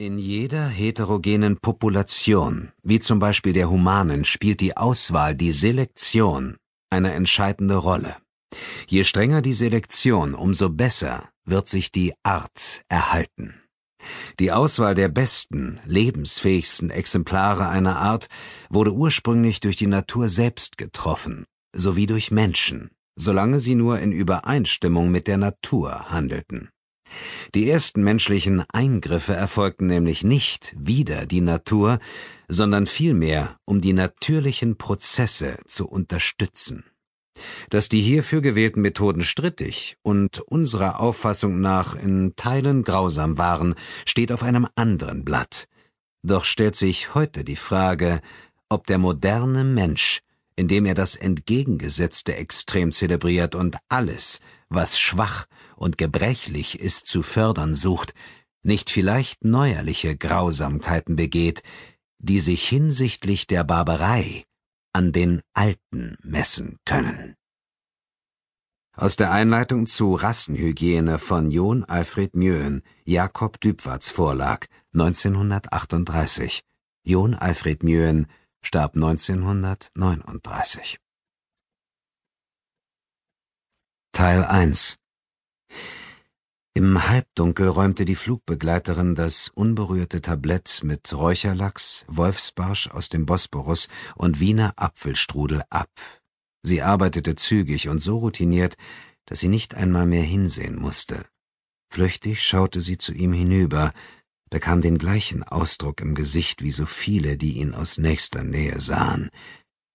In jeder heterogenen Population, wie zum Beispiel der humanen, spielt die Auswahl, die Selektion, eine entscheidende Rolle. Je strenger die Selektion, umso besser wird sich die Art erhalten. Die Auswahl der besten, lebensfähigsten Exemplare einer Art wurde ursprünglich durch die Natur selbst getroffen, sowie durch Menschen, solange sie nur in Übereinstimmung mit der Natur handelten. Die ersten menschlichen Eingriffe erfolgten nämlich nicht wider die Natur, sondern vielmehr, um die natürlichen Prozesse zu unterstützen. Dass die hierfür gewählten Methoden strittig und unserer Auffassung nach in Teilen grausam waren, steht auf einem anderen Blatt. Doch stellt sich heute die Frage, ob der moderne Mensch, indem er das entgegengesetzte Extrem zelebriert und alles, was schwach und gebrechlich ist, zu fördern sucht, nicht vielleicht neuerliche Grausamkeiten begeht, die sich hinsichtlich der Barbarei an den Alten messen können. Aus der Einleitung zu Rassenhygiene von John Alfred Mjöen, Jakob Dübwards Vorlag, 1938. John Alfred Mjöen starb 1939. Teil 1 Im Halbdunkel räumte die Flugbegleiterin das unberührte Tablett mit Räucherlachs, Wolfsbarsch aus dem Bosporus und Wiener Apfelstrudel ab. Sie arbeitete zügig und so routiniert, dass sie nicht einmal mehr hinsehen musste. Flüchtig schaute sie zu ihm hinüber, bekam den gleichen Ausdruck im Gesicht wie so viele, die ihn aus nächster Nähe sahen,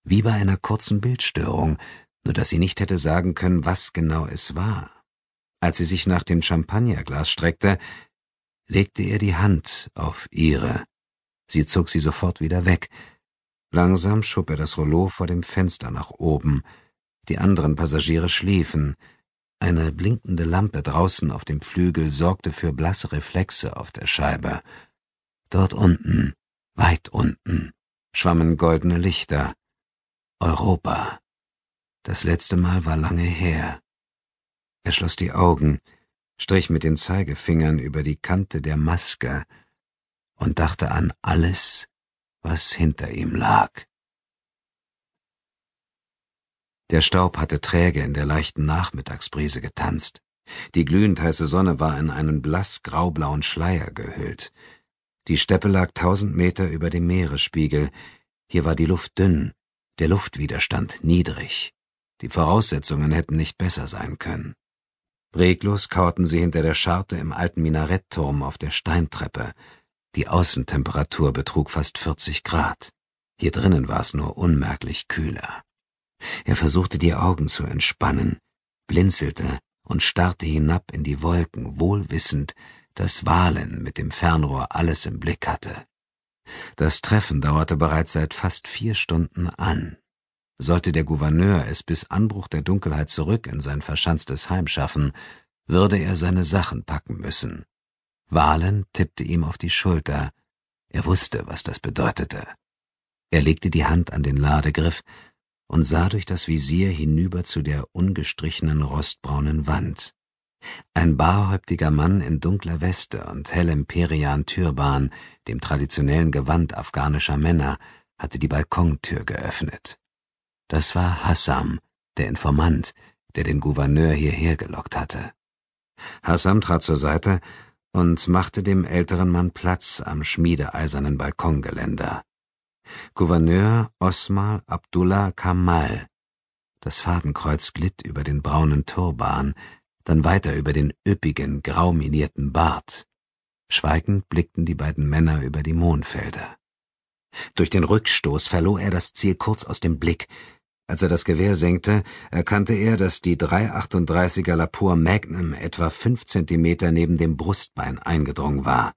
wie bei einer kurzen Bildstörung, nur dass sie nicht hätte sagen können, was genau es war. Als sie sich nach dem Champagnerglas streckte, legte er die Hand auf ihre. Sie zog sie sofort wieder weg. Langsam schob er das Rollo vor dem Fenster nach oben. Die anderen Passagiere schliefen. Eine blinkende Lampe draußen auf dem Flügel sorgte für blasse Reflexe auf der Scheibe. Dort unten, weit unten, schwammen goldene Lichter. Europa. Das letzte Mal war lange her. Er schloss die Augen, strich mit den Zeigefingern über die Kante der Maske und dachte an alles, was hinter ihm lag. Der Staub hatte träge in der leichten Nachmittagsbrise getanzt. Die glühend heiße Sonne war in einen blass graublauen Schleier gehüllt. Die Steppe lag tausend Meter über dem Meeresspiegel. Hier war die Luft dünn, der Luftwiderstand niedrig. Die Voraussetzungen hätten nicht besser sein können. Reglos kauerten sie hinter der Scharte im alten Minarettturm auf der Steintreppe. Die Außentemperatur betrug fast 40 Grad. Hier drinnen war es nur unmerklich kühler. Er versuchte die Augen zu entspannen, blinzelte und starrte hinab in die Wolken, wohlwissend, dass Wahlen mit dem Fernrohr alles im Blick hatte. Das Treffen dauerte bereits seit fast vier Stunden an. Sollte der Gouverneur es bis Anbruch der Dunkelheit zurück in sein verschanztes Heim schaffen, würde er seine Sachen packen müssen. Wahlen tippte ihm auf die Schulter. Er wusste, was das bedeutete. Er legte die Hand an den Ladegriff und sah durch das Visier hinüber zu der ungestrichenen rostbraunen Wand. Ein barhäuptiger Mann in dunkler Weste und hellem Perian-Türban, dem traditionellen Gewand afghanischer Männer, hatte die Balkontür geöffnet. Das war Hassam, der Informant, der den Gouverneur hierher gelockt hatte. Hassam trat zur Seite und machte dem älteren Mann Platz am schmiedeeisernen Balkongeländer. Gouverneur Osmal Abdullah Kamal. Das Fadenkreuz glitt über den braunen Turban, dann weiter über den üppigen, grauminierten Bart. Schweigend blickten die beiden Männer über die Mohnfelder. Durch den Rückstoß verlor er das Ziel kurz aus dem Blick, als er das Gewehr senkte, erkannte er, dass die 338er Lapur Magnum etwa fünf Zentimeter neben dem Brustbein eingedrungen war.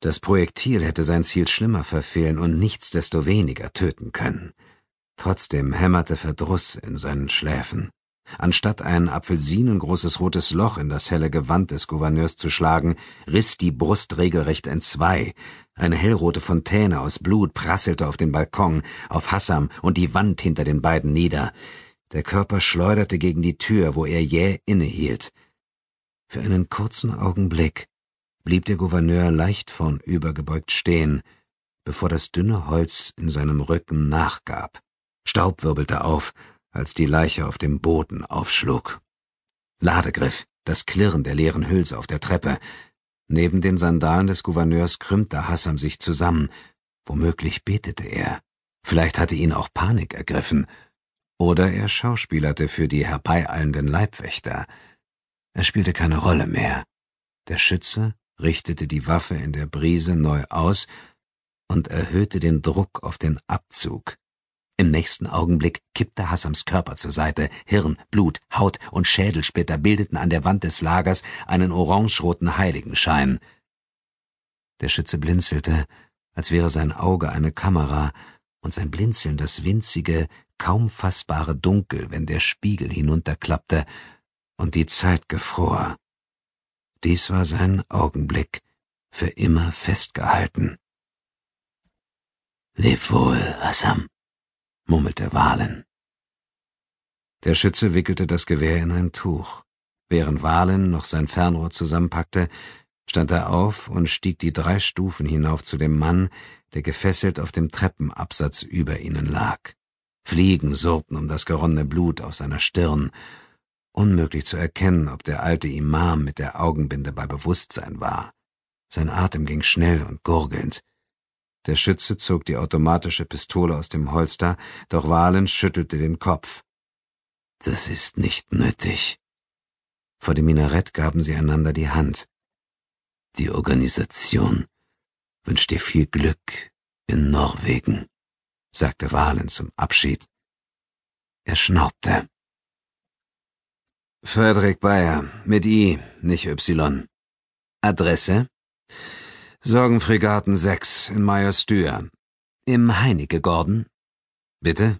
Das Projektil hätte sein Ziel schlimmer verfehlen und nichtsdestoweniger töten können. Trotzdem hämmerte Verdruss in seinen Schläfen. Anstatt ein apfelsinengroßes rotes Loch in das helle Gewand des Gouverneurs zu schlagen, riss die Brust regelrecht entzwei. Eine hellrote Fontäne aus Blut prasselte auf den Balkon, auf Hassam und die Wand hinter den beiden nieder. Der Körper schleuderte gegen die Tür, wo er jäh innehielt. Für einen kurzen Augenblick blieb der Gouverneur leicht vornübergebeugt stehen, bevor das dünne Holz in seinem Rücken nachgab. Staub wirbelte auf, als die Leiche auf dem Boden aufschlug. Ladegriff, das Klirren der leeren Hülse auf der Treppe. Neben den Sandalen des Gouverneurs krümmte Hassam sich zusammen. Womöglich betete er. Vielleicht hatte ihn auch Panik ergriffen. Oder er schauspielerte für die herbeieilenden Leibwächter. Er spielte keine Rolle mehr. Der Schütze richtete die Waffe in der Brise neu aus und erhöhte den Druck auf den Abzug. Im nächsten Augenblick kippte Hassams Körper zur Seite, Hirn, Blut, Haut und Schädelsplitter bildeten an der Wand des Lagers einen orangeroten Heiligenschein. Der Schütze blinzelte, als wäre sein Auge eine Kamera und sein Blinzeln das winzige, kaum fassbare Dunkel, wenn der Spiegel hinunterklappte und die Zeit gefror. Dies war sein Augenblick, für immer festgehalten. Leb wohl, Hassam murmelte Wahlen. Der Schütze wickelte das Gewehr in ein Tuch. Während Wahlen noch sein Fernrohr zusammenpackte, stand er auf und stieg die drei Stufen hinauf zu dem Mann, der gefesselt auf dem Treppenabsatz über ihnen lag. Fliegen surrten um das geronnene Blut auf seiner Stirn. Unmöglich zu erkennen, ob der alte Imam mit der Augenbinde bei Bewusstsein war. Sein Atem ging schnell und gurgelnd. Der Schütze zog die automatische Pistole aus dem Holster, doch Wahlen schüttelte den Kopf. Das ist nicht nötig. Vor dem Minarett gaben sie einander die Hand. Die Organisation wünscht dir viel Glück in Norwegen, sagte Wahlen zum Abschied. Er schnaubte. Frederik Bayer, mit I, nicht Y. Adresse? Sorgenfregaten 6 in Meyerstür. Im Heinecke Gordon. Bitte?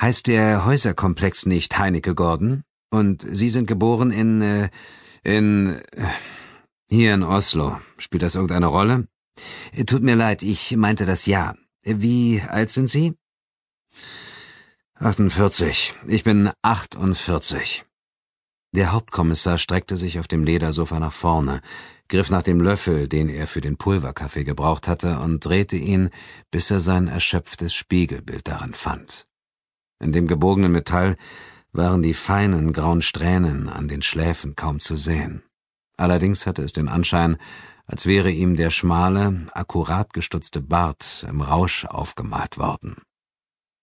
Heißt der Häuserkomplex nicht Heinecke Gordon? Und Sie sind geboren in, äh, in, äh, hier in Oslo. Spielt das irgendeine Rolle? Tut mir leid, ich meinte das ja. Wie alt sind Sie? 48. Ich bin 48. Der Hauptkommissar streckte sich auf dem Ledersofa nach vorne griff nach dem Löffel, den er für den Pulverkaffee gebraucht hatte, und drehte ihn, bis er sein erschöpftes Spiegelbild daran fand. In dem gebogenen Metall waren die feinen grauen Strähnen an den Schläfen kaum zu sehen. Allerdings hatte es den Anschein, als wäre ihm der schmale, akkurat gestutzte Bart im Rausch aufgemalt worden.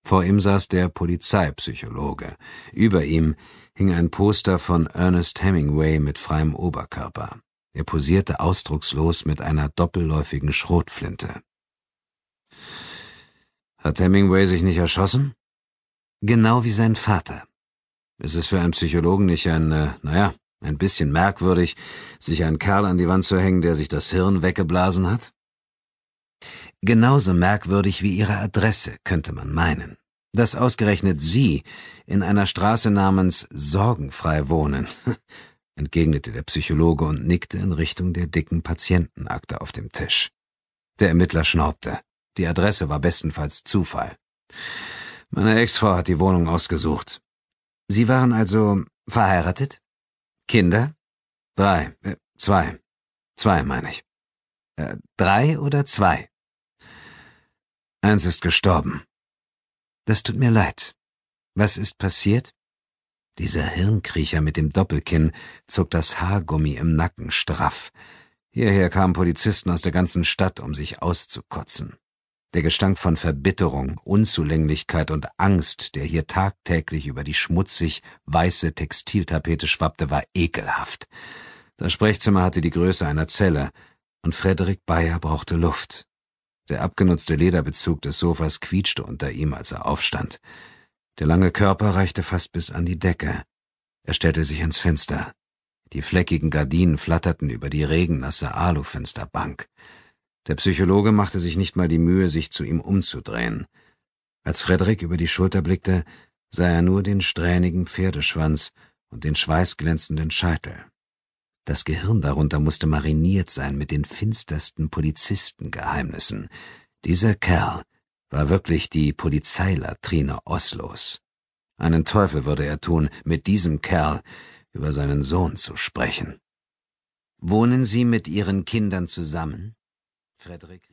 Vor ihm saß der Polizeipsychologe. Über ihm hing ein Poster von Ernest Hemingway mit freiem Oberkörper. Er posierte ausdruckslos mit einer doppelläufigen Schrotflinte. Hat Hemingway sich nicht erschossen? Genau wie sein Vater. Ist es für einen Psychologen nicht ein, äh, naja, ein bisschen merkwürdig, sich einen Kerl an die Wand zu hängen, der sich das Hirn weggeblasen hat? Genauso merkwürdig wie Ihre Adresse, könnte man meinen. Dass ausgerechnet Sie in einer Straße namens Sorgenfrei wohnen. entgegnete der Psychologe und nickte in Richtung der dicken Patientenakte auf dem Tisch. Der Ermittler schnaubte. Die Adresse war bestenfalls Zufall. Meine Ex-Frau hat die Wohnung ausgesucht. Sie waren also verheiratet? Kinder? Drei, äh, zwei. Zwei, meine ich. Äh, drei oder zwei? Eins ist gestorben. Das tut mir leid. Was ist passiert? Dieser Hirnkriecher mit dem Doppelkinn zog das Haargummi im Nacken straff. Hierher kamen Polizisten aus der ganzen Stadt, um sich auszukotzen. Der Gestank von Verbitterung, Unzulänglichkeit und Angst, der hier tagtäglich über die schmutzig weiße Textiltapete schwappte, war ekelhaft. Das Sprechzimmer hatte die Größe einer Zelle, und Frederik Bayer brauchte Luft. Der abgenutzte Lederbezug des Sofas quietschte unter ihm, als er aufstand. Der lange Körper reichte fast bis an die Decke. Er stellte sich ans Fenster. Die fleckigen Gardinen flatterten über die regennasse Alufensterbank. Der Psychologe machte sich nicht mal die Mühe, sich zu ihm umzudrehen. Als Frederik über die Schulter blickte, sah er nur den strähnigen Pferdeschwanz und den schweißglänzenden Scheitel. Das Gehirn darunter musste mariniert sein mit den finstersten Polizistengeheimnissen. Dieser Kerl war wirklich die Polizeilatrine Oslos. Einen Teufel würde er tun, mit diesem Kerl über seinen Sohn zu sprechen. Wohnen Sie mit Ihren Kindern zusammen? Frederick